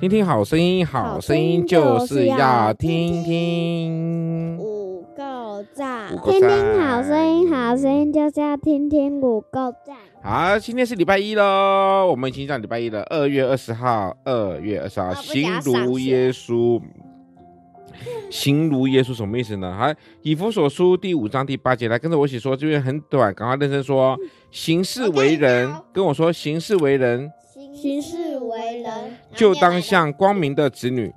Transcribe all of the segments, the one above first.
听听好声音，好声音就是要听听。五够赞，听听好声音，好声音就是要听听五够赞。好，今天是礼拜一喽，我们已经上礼拜一了，二月二十号，二月二十号，行如耶稣。行如耶稣什么意思呢？好，以弗所书第五章第八节，来跟着我一起说，这边很短，赶快认真说。行事为人，跟我说，行事为人。行事为人，就当像光明的子女。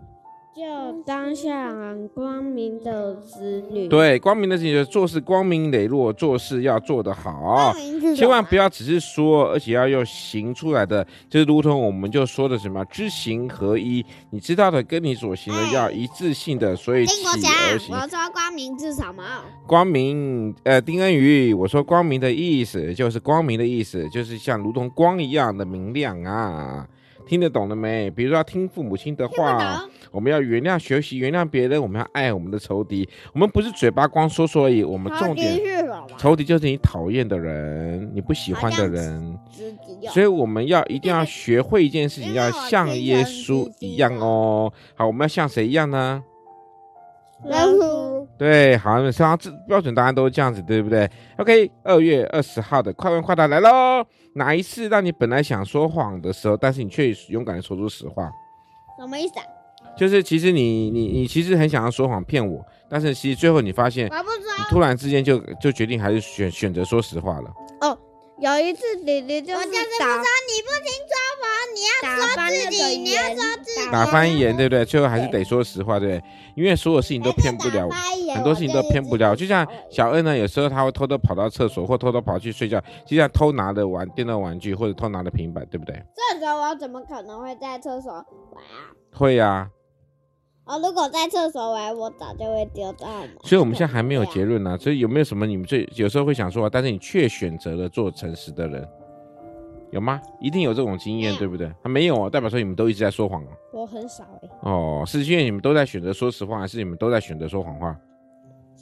就当像光明的子女。对，光明的子女做事光明磊落，做事要做得好，千万不要只是说，而且要用行出来的，就是如同我们就说的什么知行合一，你知道的跟你所行的要一致性的，所以起而行。我说光明至少嘛？光明，呃，丁恩宇，我说光明的意思就是光明的意思，就是像如同光一样的明亮啊。听得懂了没？比如说要听父母亲的话，我们要原谅、学习原谅别人，我们要爱我们的仇敌。我们不是嘴巴光说说而已，我们重点仇敌就是你讨厌的人，你不喜欢的人。所以我们要一定要学会一件事情，要像耶稣一样哦。好，我们要像谁一样呢？耶稣。对，好，那这标准答案都是这样子，对不对？OK，二月二十号的快问快答来喽。哪一次让你本来想说谎的时候，但是你却勇敢的说出实话？什么意思啊？就是其实你你你其实很想要说谎骗我，但是其实最后你发现，你突然之间就就决定还是选选择说实话了。哦。有一次，弟弟就是，我就是不说你不听要说自己，你要说自己。打翻言，对不对？最后还是得说实话，对不对？因为所有事情都骗不了，很多事情都骗不了。就像小恩呢，有时候他会偷偷跑到厕所，或偷偷跑去睡觉，就像偷拿的玩电动玩具，或者偷拿的平板，对不对？这时候我怎么可能会在厕所玩啊？会呀。哦，如果在厕所玩，我早就会丢掉了。所以我们现在还没有结论呢、啊。所以有没有什么你们最有时候会想说，但是你却选择了做诚实的人，有吗？一定有这种经验，对不对？他没有啊，代表说你们都一直在说谎啊。我很少哎。哦，是因为你们都在选择说实话，还是你们都在选择说谎话？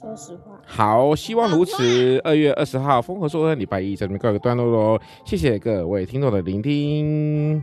说实话。好，希望如此。二月二十号，风和说的礼拜一在这边告一个段落喽。谢谢各位听众的聆听。